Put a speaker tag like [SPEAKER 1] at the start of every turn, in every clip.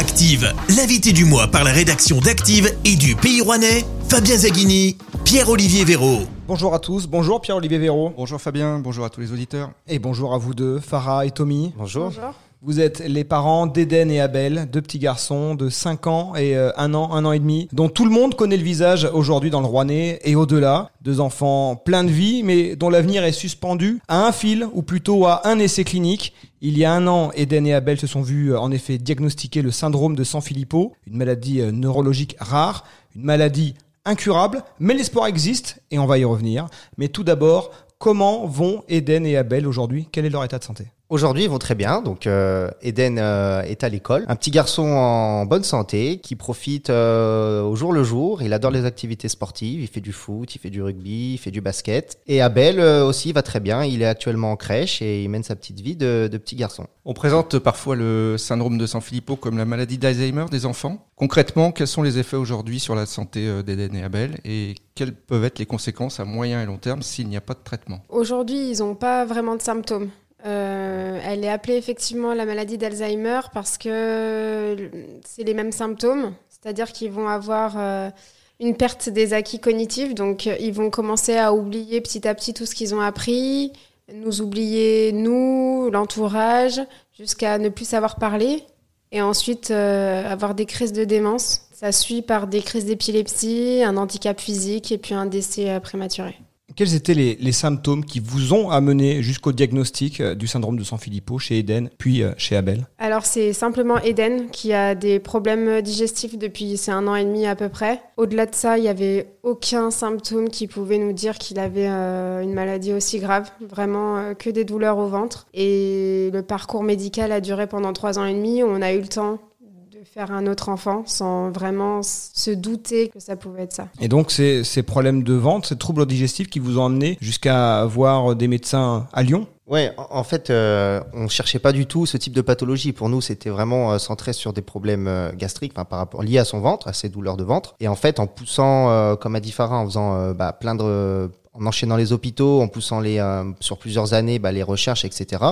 [SPEAKER 1] Active, l'invité du mois par la rédaction d'Active et du Pays Rouennais, Fabien Zaghini, Pierre-Olivier Véraud.
[SPEAKER 2] Bonjour à tous, bonjour Pierre-Olivier Véraud.
[SPEAKER 3] Bonjour Fabien, bonjour à tous les auditeurs.
[SPEAKER 2] Et bonjour à vous deux, Farah et Tommy.
[SPEAKER 4] Bonjour.
[SPEAKER 2] Vous êtes les parents d'Eden et Abel, deux petits garçons de 5 ans et 1 an, 1 an et demi, dont tout le monde connaît le visage aujourd'hui dans le Rouennais et au-delà. Deux enfants pleins de vie, mais dont l'avenir est suspendu à un fil, ou plutôt à un essai clinique. Il y a un an, Eden et Abel se sont vus en effet diagnostiquer le syndrome de Sanfilippo, une maladie neurologique rare, une maladie incurable, mais l'espoir existe et on va y revenir. Mais tout d'abord, comment vont Eden et Abel aujourd'hui? Quel est leur état de santé?
[SPEAKER 4] Aujourd'hui, ils vont très bien. Donc, euh, Eden euh, est à l'école. Un petit garçon en bonne santé qui profite euh, au jour le jour. Il adore les activités sportives. Il fait du foot, il fait du rugby, il fait du basket. Et Abel euh, aussi va très bien. Il est actuellement en crèche et il mène sa petite vie de, de petit garçon.
[SPEAKER 3] On présente parfois le syndrome de Sanfilippo comme la maladie d'Alzheimer des enfants. Concrètement, quels sont les effets aujourd'hui sur la santé d'Eden et Abel et quelles peuvent être les conséquences à moyen et long terme s'il n'y a pas de traitement?
[SPEAKER 5] Aujourd'hui, ils n'ont pas vraiment de symptômes. Euh, elle est appelée effectivement la maladie d'Alzheimer parce que c'est les mêmes symptômes, c'est-à-dire qu'ils vont avoir euh, une perte des acquis cognitifs, donc euh, ils vont commencer à oublier petit à petit tout ce qu'ils ont appris, nous oublier nous, l'entourage, jusqu'à ne plus savoir parler, et ensuite euh, avoir des crises de démence. Ça suit par des crises d'épilepsie, un handicap physique et puis un décès euh, prématuré.
[SPEAKER 2] Quels étaient les, symptômes qui vous ont amené jusqu'au diagnostic du syndrome de Sanfilippo chez Eden, puis chez Abel?
[SPEAKER 5] Alors c'est simplement Eden qui a des problèmes digestifs depuis c'est un an et demi à peu près. Au-delà de ça, il n'y avait aucun symptôme qui pouvait nous dire qu'il avait euh, une maladie aussi grave. Vraiment euh, que des douleurs au ventre. Et le parcours médical a duré pendant trois ans et demi. On a eu le temps faire un autre enfant sans vraiment se douter que ça pouvait être ça.
[SPEAKER 2] Et donc ces, ces problèmes de ventre, ces troubles digestifs qui vous ont amené jusqu'à voir des médecins à Lyon?
[SPEAKER 4] Ouais, en fait, euh, on cherchait pas du tout ce type de pathologie. Pour nous, c'était vraiment euh, centré sur des problèmes euh, gastriques, enfin, par rapport liés à son ventre, à ses douleurs de ventre. Et en fait, en poussant, euh, comme a dit Farah, en faisant bah, plein de en enchaînant les hôpitaux, en poussant les euh, sur plusieurs années bah, les recherches, etc.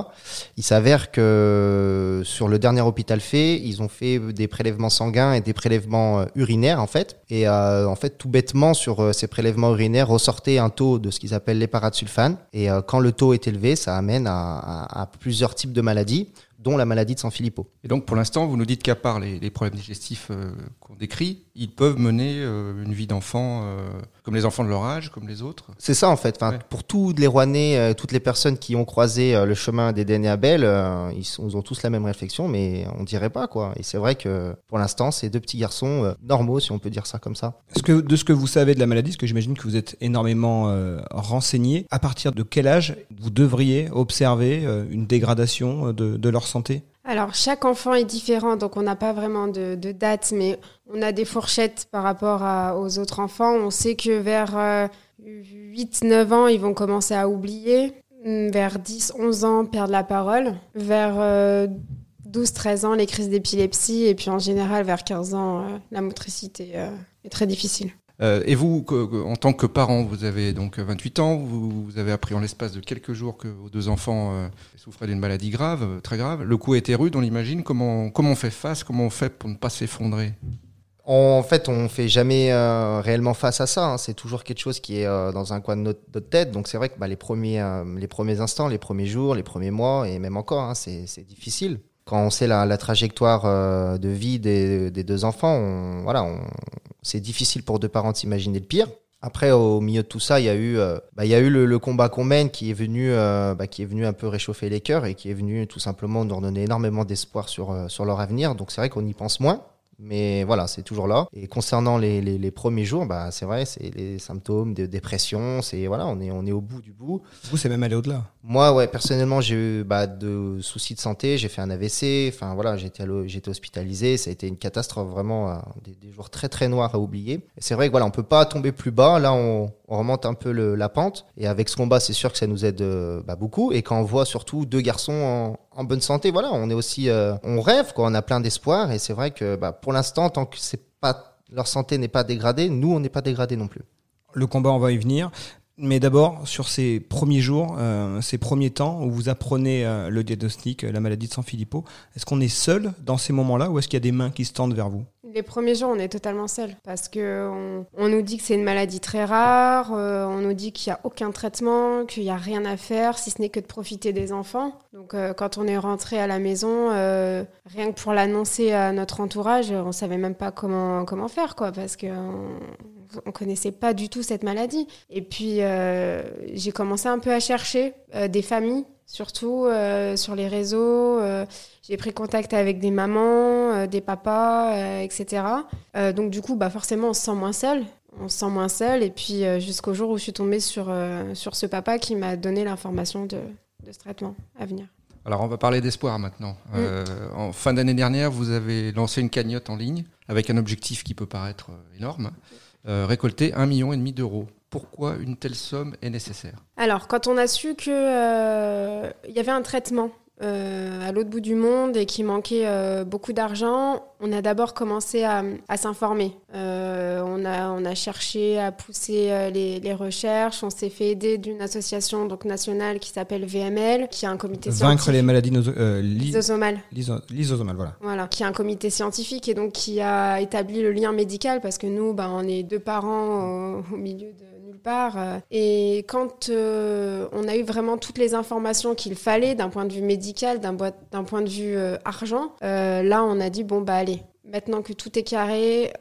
[SPEAKER 4] Il s'avère que sur le dernier hôpital fait, ils ont fait des prélèvements sanguins et des prélèvements euh, urinaires en fait. Et euh, en fait, tout bêtement sur euh, ces prélèvements urinaires ressortait un taux de ce qu'ils appellent l'éparasulfane. Et euh, quand le taux est élevé, ça amène à, à, à plusieurs types de maladies dont la maladie de Sanfilippo.
[SPEAKER 3] Et donc pour l'instant, vous nous dites qu'à part les, les, problèmes digestifs qu'on décrit, ils peuvent mener euh, une vie d'enfant euh, comme les enfants de leur âge, comme les autres
[SPEAKER 4] C'est ça en fait. Enfin, ouais. Pour tous les Rouennais, toutes les personnes qui ont croisé le chemin d'Eden et Abel, ils, sont, ils, ont tous la même réflexion, mais on dirait pas quoi. Et c'est vrai que pour l'instant, c'est deux petits garçons normaux, si on peut dire ça comme ça.
[SPEAKER 2] Est-ce que de ce que vous savez de la maladie, parce que j'imagine que vous êtes énormément renseigné, à partir de quel âge vous devriez observer une dégradation de, de leur santé?
[SPEAKER 5] Alors, chaque enfant est différent, donc on n'a pas vraiment de, de, date, mais on a des fourchettes par rapport à, aux autres enfants. On sait que vers euh, 8-9 ans, ils vont commencer à oublier. Vers 10-11 ans, perdre la parole. Vers euh, 12-13 ans, les crises d'épilepsie. Et puis en général, vers 15 ans, euh, la motricité euh, est très difficile.
[SPEAKER 3] Euh, et vous, en tant que parent, vous avez donc 28 ans, vous, avez appris en l'espace de quelques jours que vos deux enfants euh, souffraient d'une maladie grave, euh, très grave. Le coup été rude, on l'imagine. Comment, comment on fait face Comment on fait pour ne pas s'effondrer?
[SPEAKER 4] En fait, on fait jamais réellement face à ça. Hein. C'est toujours quelque chose qui est dans un coin de notre, tête. Donc c'est vrai que bah, les premiers, les premiers instants, les premiers jours, les premiers mois, et même encore, hein, c'est difficile. Quand on sait la, trajectoire de vie des, deux enfants, voilà, on, c'est difficile pour deux parents d'imaginer le pire. Après, au milieu de tout ça, il y a eu, euh, bah, il y a eu le, combat qu'on mène qui est venu, euh, bah, qui est venu un peu réchauffer les cœurs et qui est venu tout simplement nous redonner énormément d'espoir sur euh, sur leur avenir. Donc c'est vrai qu'on y pense moins. Mais voilà, c'est toujours là. Et concernant les, les, les premiers jours, bah, c'est vrai, c'est les symptômes de dépression. C'est voilà, on est on est au bout du bout.
[SPEAKER 2] Vous, c'est même aller au-delà.
[SPEAKER 4] Moi, ouais, personnellement, j'ai eu bah, de soucis de santé. J'ai fait un AVC. Enfin voilà, j'étais j'étais hospitalisé. Ça a été une catastrophe vraiment, euh, des, des, jours très très noirs à oublier. C'est vrai que voilà, on peut pas tomber plus bas. Là, on, on remonte un peu le, la pente. Et avec ce combat, c'est sûr que ça nous aide euh, bah, beaucoup. Et quand on voit surtout deux garçons en, en bonne santé, voilà, on est aussi, euh, on rêve, quoi. On a plein d'espoir. Et c'est vrai que bah, pour l'instant, tant que c'est pas leur santé n'est pas dégradée, nous, on n'est pas dégradé non plus.
[SPEAKER 2] Le combat, on va y venir. Mais d'abord, sur ces premiers jours, euh, ces premiers temps où vous apprenez euh, le diagnostic, la maladie de Sanfilippo, est-ce qu'on est seul dans ces moments-là ou est-ce qu'il y a des mains qui se tendent vers vous?
[SPEAKER 5] Les premiers jours, on est totalement seul parce que on, nous dit que c'est une maladie très rare, euh, on nous dit qu'il n'y a aucun traitement, qu'il n'y a rien à faire, si ce n'est que de profiter des enfants. Donc, euh, quand on est rentré à la maison, euh, rien que pour l'annoncer à notre entourage, on savait même pas comment comment faire, quoi, parce que on connaissait pas du tout cette maladie. Et puis, euh, j'ai commencé un peu à chercher euh, des familles, surtout euh, sur les réseaux. j'ai pris contact avec des mamans, des papas, etc. Donc, du coup, bah, forcément, on se sent moins seul. On se sent moins seul. Et puis, jusqu'au jour où je suis tombée sur, sur ce papa qui m'a donné l'information de, de ce traitement à venir.
[SPEAKER 3] Alors, on va parler d'espoir maintenant. Euh, en fin d'année dernière, vous avez lancé une cagnotte en ligne avec un objectif qui peut paraître énorme euh, récolter un million et demi d'euros. Pourquoi une telle somme est nécessaire?
[SPEAKER 5] Alors, quand on a su que euh, y avait un traitement à l'autre bout du monde et qu'il manquait euh, beaucoup d'argent, on a d'abord commencé à, à s'informer. Euh, on, a, on a cherché à pousser euh, les, les recherches. On s'est fait aider d'une association donc nationale qui s'appelle VML, qui a un comité
[SPEAKER 2] Vaincre les maladies euh,
[SPEAKER 5] Lysosomales.
[SPEAKER 2] lyso- lysosomales, voilà.
[SPEAKER 5] Voilà, qui a un comité scientifique et donc qui a établi le lien médical parce que nous, bah, on est deux parents au, au milieu de nulle part. Et quand euh, on a eu vraiment toutes les informations qu'il fallait d'un point de vue médical, d'un point de vue euh, argent, euh, là, on a dit bon bah allez, maintenant que tout est carré,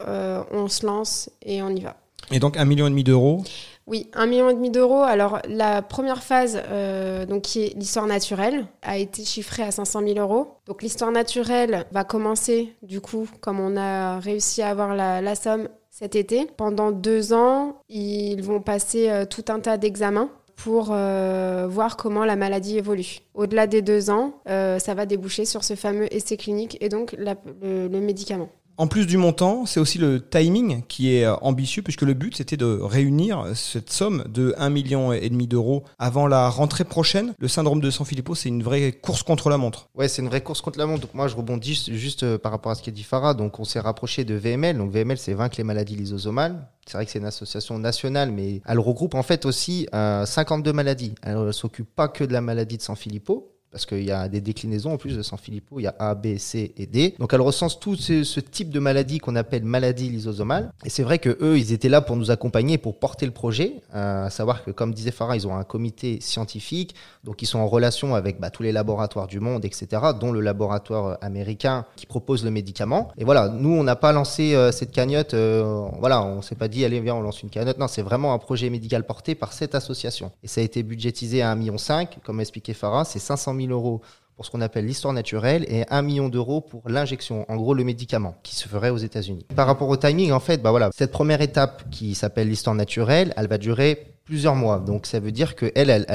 [SPEAKER 5] on se lance et on y va.
[SPEAKER 2] Et donc un million et demi d'euros?
[SPEAKER 5] Oui, un million et demi d'euros. Alors la première phase, euh, donc qui est l'histoire naturelle, a été chiffrée à 500 000 euros. Donc l'histoire naturelle va commencer du coup, comme on a réussi à avoir la, la somme cet été. Pendant deux ans, ils vont passer euh, tout un tas d'examens pour euh, voir comment la maladie évolue. Au-delà des deux ans, euh, ça va déboucher sur ce fameux essai clinique et donc le médicament.
[SPEAKER 2] En plus du montant, c'est aussi le timing qui est euh, ambitieux puisque le but c'était de réunir cette somme de 1,5 million et demi d'euros avant la rentrée prochaine. Le syndrome de Sanfilippo, c'est une vraie course contre la montre.
[SPEAKER 4] Ouais, c'est une vraie course contre la montre. Donc moi, je rebondis juste, euh, par rapport à ce qu'a dit Farah. Donc on s'est rapproché de VML. Donc VML, c'est Vaincre les maladies lysosomales. C'est vrai que c'est une association nationale, mais elle regroupe en fait aussi euh, 52 maladies. Elle ne s'occupe pas que de la maladie de Sanfilippo. Parce qu'il y a des déclinaisons en plus de Sanfilippo, il y a A, B, C et D. Donc elle recense tout ce, ce type de maladie qu'on appelle maladie lysosomale. Et c'est vrai que eux, ils étaient là pour nous accompagner, pour porter le projet. Euh, à savoir que, comme disait Farah, ils ont un comité scientifique, donc ils sont en relation avec bah, tous les laboratoires du monde, etc., dont le laboratoire euh, américain qui propose le médicament. Et voilà, nous, on n'a pas lancé euh, cette cagnotte, euh, voilà, on s'est pas dit, allez, viens, on lance une cagnotte. Non, c'est vraiment un projet médical porté par cette association. Et ça a été budgétisé à 1,5 million, comme expliquait Farah, c'est 500 000 euros pour ce qu'on appelle l'histoire naturelle et 1 million d'euros pour l'injection, en gros le médicament, qui se ferait aux États-Unis. Par rapport au timing, en fait, bah voilà, cette première étape qui s'appelle l'histoire naturelle, elle va durer plusieurs mois. Donc ça veut dire que elle,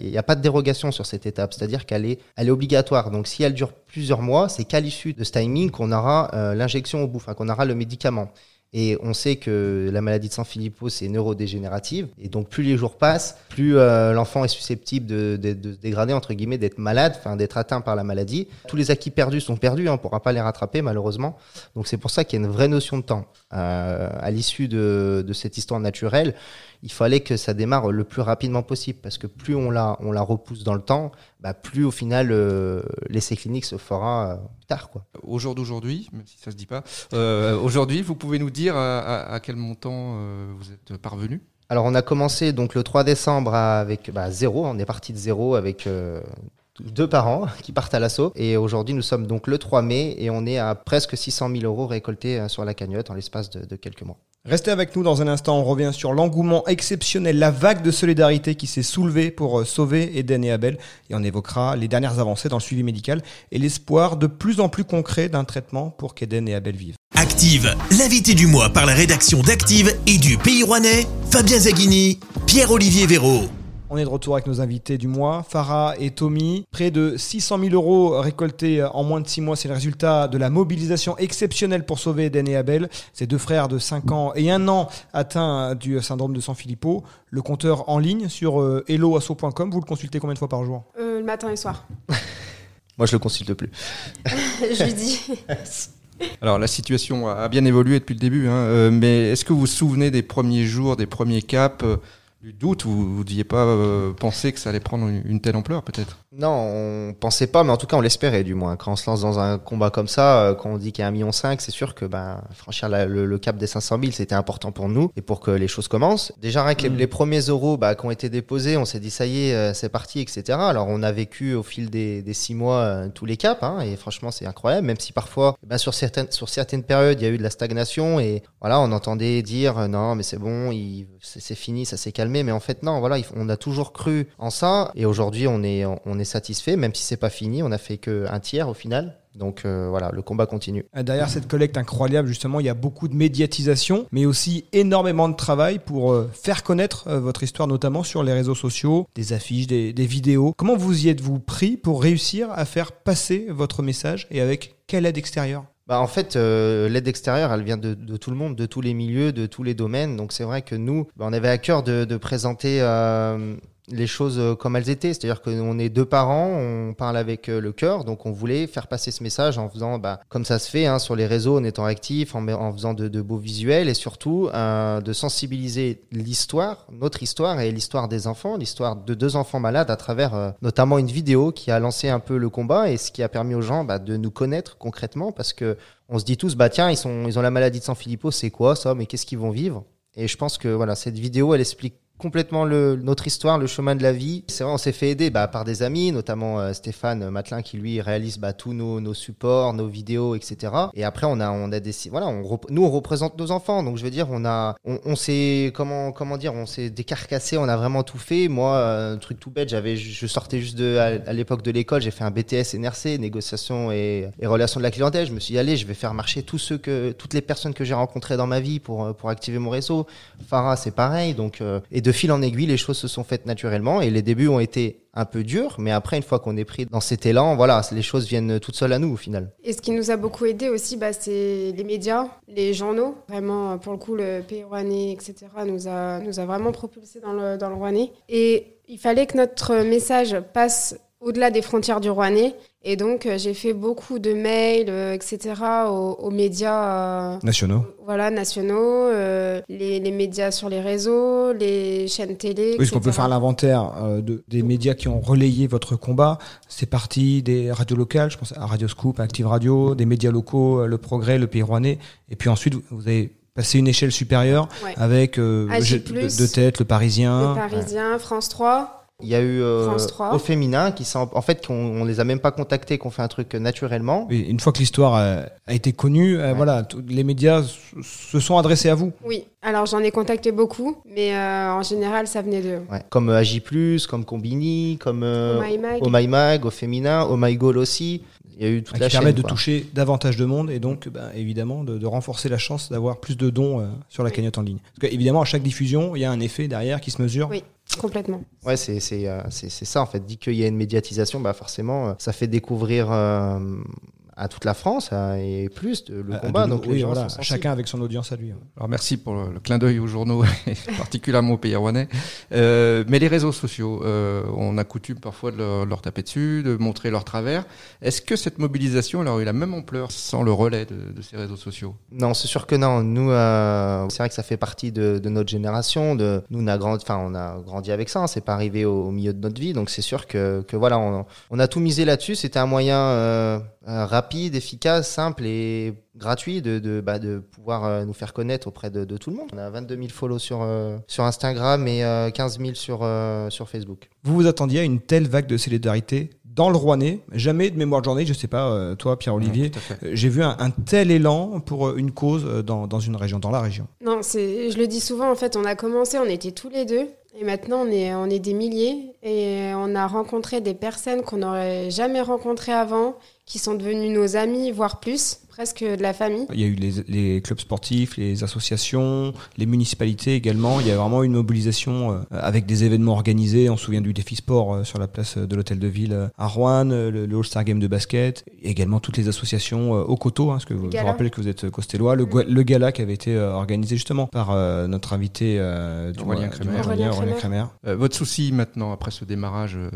[SPEAKER 4] il n'y a pas de dérogation sur cette étape, c'est-à-dire qu'elle est, elle est obligatoire. Donc si elle dure plusieurs mois, c'est qu'à l'issue de ce timing qu'on aura euh, l'injection au bout, enfin qu'on aura le médicament. Et on sait que la maladie de Sanfilippo, c'est neurodégénérative. Et donc, plus les jours passent, plus euh, l'enfant est susceptible de se dégrader, entre guillemets, d'être malade, enfin, d'être atteint par la maladie. Tous les acquis perdus sont perdus, hein, on ne pourra pas les rattraper, malheureusement. Donc, c'est pour ça qu'il y a une vraie notion de temps. Euh, à l'issue de, de cette histoire naturelle, il fallait que ça démarre le plus rapidement possible, parce que plus on la, on la repousse dans le temps, bah, plus au final, euh, l'essai clinique se fera euh, tard, quoi.
[SPEAKER 3] Au jour d'aujourd'hui, même si ça se dit pas, euh, aujourd'hui, vous pouvez nous dire à, à- à quel montant vous êtes parvenu?
[SPEAKER 4] Alors on a commencé donc le 3 décembre avec bah, zéro, on est parti de zéro avec deux parents qui partent à l'assaut et aujourd'hui nous sommes donc le 3 mai et on est à presque 600 000 euros récoltés sur la cagnotte en l'espace de, de quelques mois.
[SPEAKER 2] Restez avec nous dans un instant, on revient sur l'engouement exceptionnel, la vague de solidarité qui s'est soulevée pour euh, sauver Eden et Abel et on évoquera les dernières avancées dans le suivi médical et l'espoir de plus en plus concret d'un traitement pour qu'Eden et Abel vivent.
[SPEAKER 1] Active, l'invité du mois par la rédaction d'Active et du Pays Rouennais, Fabien Zaghini, Pierre-Olivier Véraud.
[SPEAKER 2] On est de retour avec nos invités du mois, Farah et Tommy. Près de 600 000 euros récoltés en moins de 6 mois, c'est le résultat de la mobilisation exceptionnelle pour sauver Eden et Abel. Ces deux frères de 5 ans et 1 an atteints du syndrome de Sanfilippo. Le compteur en ligne sur euh, helloasso.com, vous le consultez combien de fois par jour?
[SPEAKER 5] Euh, le matin et le soir.
[SPEAKER 4] Moi je le consulte plus.
[SPEAKER 5] je lui dis.
[SPEAKER 3] Alors la situation a bien évolué depuis le début, hein, euh, mais est-ce que vous vous souvenez des premiers jours, des premiers caps euh, du doute Vous ne deviez pas euh, penser que ça allait prendre une, une telle ampleur, peut-être?
[SPEAKER 4] Non, on pensait pas, mais en tout cas, on l'espérait du moins. Quand on se lance dans un combat comme ça, euh, quand on dit qu'il y a un million cinq, c'est sûr que ben, franchir la- le, le cap des 500 000, c'était important pour nous et pour que les choses commencent. Déjà, rien que les,
[SPEAKER 2] Mm.
[SPEAKER 4] les premiers euros bah, qui ont été déposés, on s'est dit ça y est, euh, c'est parti, etc. Alors, on a vécu au fil des, des six mois euh, tous les caps, hein, et franchement, c'est incroyable. Même si parfois, ben, sur certaines sur certaines périodes, il y a eu de la stagnation et voilà, on entendait dire non, mais c'est bon, c'est fini, ça s'est calmé. Mais en fait, non, voilà, on a toujours cru en ça et aujourd'hui, on est on est satisfait, même si c'est pas fini. On a fait que un tiers au final. Donc euh, voilà, le combat continue.
[SPEAKER 2] Euh, Derrière cette collecte incroyable, justement, il y a beaucoup de médiatisation, mais aussi énormément de travail pour euh, faire connaître votre histoire, notamment sur les réseaux sociaux, des affiches, des vidéos. Comment vous y êtes-vous pris pour réussir à faire passer votre message et avec quelle aide extérieure?
[SPEAKER 4] Bah, en fait, euh, l'aide extérieure, elle vient de, tout le monde, de tous les milieux, de tous les domaines. Donc c'est vrai que nous, bah, on avait à cœur de, de présenter euh, les choses euh, comme elles étaient. C'est-à-dire qu'on est deux parents, on parle avec euh, le cœur, donc on voulait faire passer ce message en faisant, bah, comme ça se fait hein, sur les réseaux, en étant actif, en, en faisant de, beaux visuels et surtout euh, de sensibiliser l'histoire, notre histoire et l'histoire des enfants, l'histoire de deux enfants malades à travers notamment une vidéo qui a lancé un peu le combat et ce qui a permis aux gens bah, de nous connaître concrètement parce que on se dit tous bah tiens ils ont la maladie de San Filippo c'est quoi ça mais qu'est-ce qu'ils vont vivre? Et je pense que voilà cette vidéo elle explique complètement notre histoire, le chemin de la vie. C'est vrai, on s'est fait aider bah, par des amis, notamment euh, Stéphane Matelin qui lui réalise bah, tous nos, supports, nos vidéos, etc. Et après, on a, on a des, voilà, nous on représente nos enfants, donc je veux dire, on a, on, s'est, comment, comment dire, on s'est décarcassé, on a vraiment tout fait. Moi, euh, un truc tout bête, j'avais, je sortais juste à, l'époque de l'école, j'ai fait un BTS NRC, négociation et, relations de la clientèle. Je me suis dit, allez, je vais faire marcher toutes les personnes que j'ai rencontrées dans ma vie pour, euh, pour activer mon réseau. Farah, c'est pareil, donc, et de fil en aiguille, les choses se sont faites naturellement et les débuts ont été un peu durs, mais après, une fois qu'on est pris dans cet élan, voilà, les choses viennent toutes seules à nous au final.
[SPEAKER 5] Et ce qui nous a beaucoup aidé aussi, bah, c'est les médias, les journaux. Vraiment, pour le coup, le Pays Rouennais, etc., nous a, nous a vraiment propulsé dans le, dans le Rouennais. Et il fallait que notre message passe au-delà des frontières du Rouennais. Et donc, euh, j'ai fait beaucoup de mails, euh, etc., aux, aux médias euh,
[SPEAKER 2] Nationaux.
[SPEAKER 5] voilà, nationaux, euh, les, les médias sur les réseaux, les chaînes télé.
[SPEAKER 2] Oui, ce qu'on peut faire l'inventaire de, des médias qui ont relayé votre combat. C'est parti des radios locales, je pense à Radio Scoop, à Active Radio, des médias locaux, Le Progrès, Le Pays Rouennais. Et puis ensuite, vous- avez passé une échelle supérieure
[SPEAKER 5] Ouais.
[SPEAKER 2] avec euh, j'ai- de, de tête, Le Parisien.
[SPEAKER 5] Le Parisien, France 3.
[SPEAKER 4] Il y a eu euh,
[SPEAKER 5] France 3.
[SPEAKER 4] au féminin qui sont en fait qu'on on les a même pas contactés, qu'on fait un truc naturellement.
[SPEAKER 2] Et une fois que l'histoire a, a été connue, euh,
[SPEAKER 4] Ouais.
[SPEAKER 2] voilà, tous les médias se sont adressés à vous.
[SPEAKER 5] Oui, alors j'en ai contacté beaucoup, mais euh, en général, ça venait d'eux.
[SPEAKER 4] Ouais. Comme euh, Agi+, comme Combini, comme euh,
[SPEAKER 5] Oh My Mag.
[SPEAKER 4] Oh My Mag, au féminin, Oh My Goal aussi. Il y a eu toute
[SPEAKER 2] qui
[SPEAKER 4] la chaîne.
[SPEAKER 2] de
[SPEAKER 4] quoi.
[SPEAKER 2] toucher davantage de monde et donc bah, évidemment de, de renforcer la chance d'avoir plus de dons euh, sur la
[SPEAKER 5] Oui.
[SPEAKER 2] cagnotte en ligne. Parce que, évidemment, à chaque diffusion, il y a un effet derrière qui se mesure.
[SPEAKER 5] Oui. Complètement.
[SPEAKER 4] Ouais, c'est c'est euh, c'est c'est ça en fait. Dit qu'il y a une médiatisation, bah forcément, euh, ça fait découvrir euh, à toute la France euh, et plus de- le
[SPEAKER 2] À-
[SPEAKER 4] combat.
[SPEAKER 2] de-
[SPEAKER 4] donc
[SPEAKER 2] oui, voilà, chacun avec son audience à lui.
[SPEAKER 3] Alors merci pour le, le clin d'œil aux journaux, et particulièrement au Pays Rouennais. Euh, mais les réseaux sociaux, euh, on a coutume parfois de leur, leur taper dessus, de montrer leur travers. Est-ce que cette mobilisation elle aurait eu la même ampleur sans le relais de, de ces réseaux sociaux?
[SPEAKER 4] Non, c'est sûr que non. Nous, euh, c'est vrai que ça fait partie de, de notre génération. De, nous, on a grandi, enfin, on a grandi avec ça. hein, c'est pas arrivé au, au milieu de notre vie, donc c'est sûr que, que voilà, on, on a tout misé là-dessus. C'était un moyen euh, euh, rapide, efficace, simple et gratuit de, de, bah, de pouvoir euh, nous faire connaître auprès de, de tout le monde. On a 22 000 follow sur euh, sur Instagram et euh, 15 000 sur euh, sur Facebook.
[SPEAKER 2] Vous vous attendiez à une telle vague de solidarité dans le Rouennais? Jamais de mémoire de journée, je sais pas, toi, Pierre-Olivier, j'ai vu un, un tel élan pour une cause dans, dans une région, dans la région.
[SPEAKER 5] Non, c'est, je le dis souvent, en fait, on a commencé, on était tous les deux, et maintenant on est, on est des milliers, et on a rencontré des personnes qu'on n'aurait jamais rencontrées avant, qui sont devenues nos amis, voire plus, presque de la famille.
[SPEAKER 2] Il y a eu les, les clubs sportifs, les associations, les municipalités également. Il y a vraiment une mobilisation euh, avec des événements organisés. On se souvient du défi sport euh, sur la place de l'hôtel de ville euh, à Rouen, euh, le, le All-Star Game de basket, et également toutes les associations euh, au coteau, hein, parce que vous, je vous rappelle que vous êtes costellois, le, gala qui avait été euh, organisé justement par euh, notre invité euh, du
[SPEAKER 3] Aurélien
[SPEAKER 2] mois-
[SPEAKER 3] Crémer. Euh, votre souci maintenant, après ce démarrage, euh,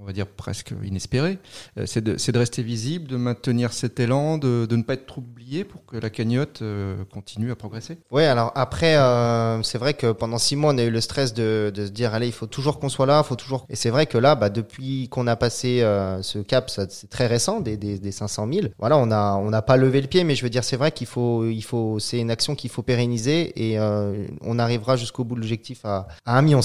[SPEAKER 3] on va dire presque inespéré, euh, c'est de, rester visible, de maintenir cet élan, de, de ne pas être trop oublié pour que la cagnotte euh, continue à progresser?
[SPEAKER 4] Ouais, alors après, euh, c'est vrai que pendant six mois, on a eu le stress de, de se dire, allez, il faut toujours qu'on soit là, faut toujours. Et c'est vrai que là, bah, depuis qu'on a passé euh, ce cap, c'est très récent, des, des, des 500 000. Voilà, on a, on n'a pas levé le pied, mais je veux dire, c'est vrai qu'il faut, il faut, c'est une action qu'il faut pérenniser et euh, on arrivera jusqu'au bout de l'objectif à, à 1,5 million.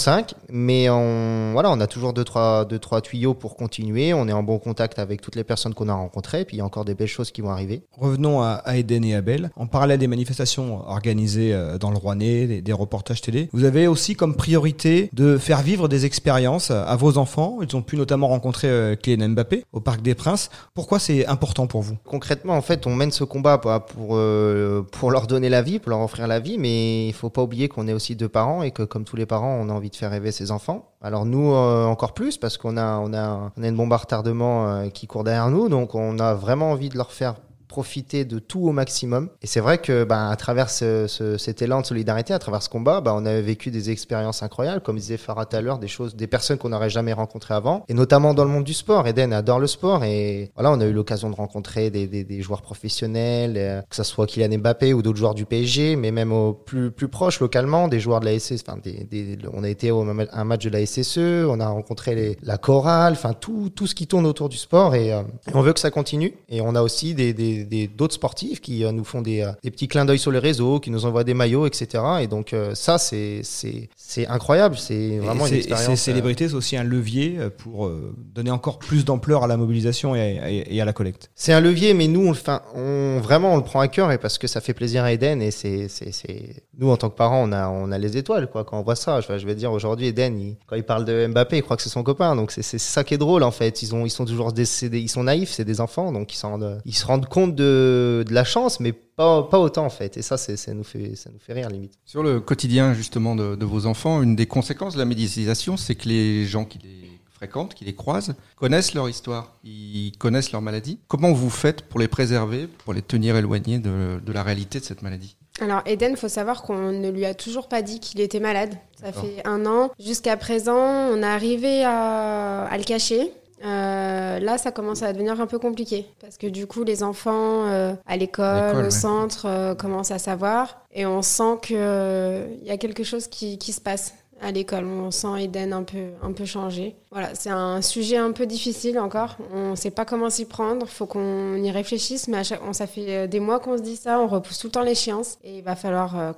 [SPEAKER 4] Mais on, voilà, on a toujours deux trois, deux, trois tuyaux pour continuer. On est en bon contact avec toutes les personnes qu'on a rencontrées. Puis il y a encore des belles choses qui vont arriver.
[SPEAKER 2] Revenons à, à Eden et Abel. En parallèle des manifestations organisées euh, dans le Rouennais, des, des reportages télé, vous avez aussi comme priorité de faire vivre des expériences à vos enfants. Ils ont pu notamment rencontrer euh, Kylian Mbappé au Parc des Princes. Pourquoi c'est important pour vous?
[SPEAKER 4] Concrètement, en fait, on mène ce combat pour euh, pour leur donner la vie, pour leur offrir la vie, mais il faut pas oublier qu'on est aussi deux parents et que comme tous les parents, on a envie de faire rêver ses enfants. Alors nous euh, encore plus parce qu'on a on a on a une bombe à retardement euh, qui court derrière nous, donc on a vraiment envie de leur faire profiter de tout au maximum. Et c'est vrai que bah, à travers ce, ce- cet élan de solidarité, à travers ce combat, bah, on a vécu des expériences incroyables, comme disait Farah tout à l'heure, des choses, des personnes qu'on n'aurait jamais rencontrées avant, et notamment dans le monde du sport. Eden adore le sport et voilà, on a eu l'occasion de rencontrer des, des, joueurs professionnels, euh, que ce soit Kylian Mbappé ou d'autres joueurs du PSG, mais même au plus plus proche localement, des joueurs de la SSE. Enfin, des, on a été au à un match de la SSE, on a rencontré la chorale, enfin tout tout ce qui tourne autour du sport et, euh, on veut que ça continue. Et on a aussi des- des- d'autres sportifs qui euh, nous font des, euh, des petits clins d'œil sur les réseaux, qui nous envoient des maillots, etc. Et donc euh, ça, c'est c'est c'est incroyable. C'est vraiment
[SPEAKER 2] Et
[SPEAKER 4] une expérience.
[SPEAKER 2] Ces célébrités, c'est aussi un levier pour donner encore plus d'ampleur à la mobilisation et à, et- et à la collecte.
[SPEAKER 4] C'est un levier, mais nous, on vraiment, on le prend à cœur et parce que ça fait plaisir à Eden et c'est, c'est, c'est, nous, en tant que parents, on a, on a les étoiles, quoi, quand on voit ça. Je, je vais dire, aujourd'hui, Eden, il- quand il parle de Mbappé, il croit que c'est son copain. Donc, c'est, ça qui est drôle, en fait. Ils ont, ils sont toujours ils sont naïfs, c'est des enfants, donc ils rendent, ils se rendent compte de, de la chance, mais pas, pas autant, en fait. Et ça, c'est, ça nous fait, ça nous fait rire, limite.
[SPEAKER 3] Sur le quotidien justement de, de vos enfants, une des conséquences de la médiatisation, c'est que les gens qui les fréquentent, qui les croisent, connaissent leur histoire, ils connaissent leur maladie. Comment vous faites pour les préserver, pour les tenir éloignés de, de la réalité de cette maladie?
[SPEAKER 5] Alors, Eden, faut savoir qu'on ne lui a toujours pas dit qu'il était malade. Ça fait un an. Jusqu'à présent, on est arrivé à, à le cacher. Euh, là, ça commence à devenir un peu compliqué parce que du coup, les enfants euh, à l'école, au
[SPEAKER 3] ouais.
[SPEAKER 5] centre, euh, commencent à savoir et on sent que euh, il y a quelque chose qui, qui se passe à l'école. On sent Eden un peu, un peu changé. Voilà, c'est un sujet un peu difficile encore. On ne sait pas comment s'y prendre. Faut qu'on y réfléchisse, mais à chaque, on, ça fait des mois qu'on se dit ça. On repousse tout le temps l'échéance et il va falloir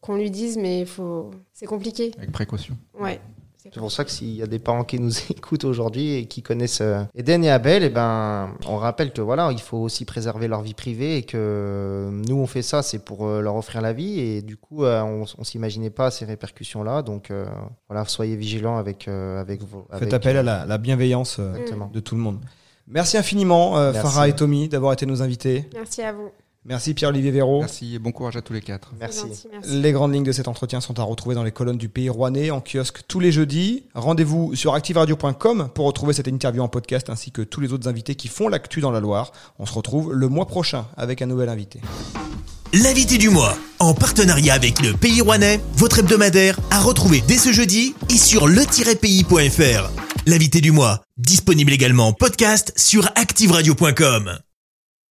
[SPEAKER 5] qu'on lui dise, mais il faut. C'est compliqué.
[SPEAKER 3] avec précaution
[SPEAKER 5] Ouais.
[SPEAKER 4] C'est pour ça que s'il y a des parents qui nous écoutent aujourd'hui et qui connaissent euh, Eden et Abel, et ben, on rappelle que voilà, il faut aussi préserver leur vie privée et que nous on fait ça, c'est pour euh, leur offrir la vie et du coup, euh, on, on s'imaginait pas ces répercussions-là. Donc euh, voilà, soyez vigilants avec euh, avec vos.
[SPEAKER 2] Faites appel à la, la bienveillance euh,
[SPEAKER 4] Exactement.
[SPEAKER 2] de tout le monde. Merci infiniment, euh,
[SPEAKER 4] Merci.
[SPEAKER 2] Farah et Tommy, d'avoir été nos invités.
[SPEAKER 5] Merci à vous.
[SPEAKER 2] Merci Pierre-Olivier Véraud.
[SPEAKER 3] Merci et bon courage à tous les quatre.
[SPEAKER 5] C'est
[SPEAKER 4] Merci.
[SPEAKER 5] gentil, merci.
[SPEAKER 2] Les grandes lignes de cet entretien sont à retrouver dans les colonnes du Pays Rouennais en kiosque tous les jeudis. Rendez-vous sur activeradio.com pour retrouver cette interview en podcast ainsi que tous les autres invités qui font l'actu dans la Loire. On se retrouve le mois prochain avec un nouvel invité.
[SPEAKER 1] L'invité du mois, en partenariat avec le Pays Rouennais, votre hebdomadaire, à retrouver dès ce jeudi et sur le-pays.fr. L'invité du mois, disponible également en podcast sur activeradio.com.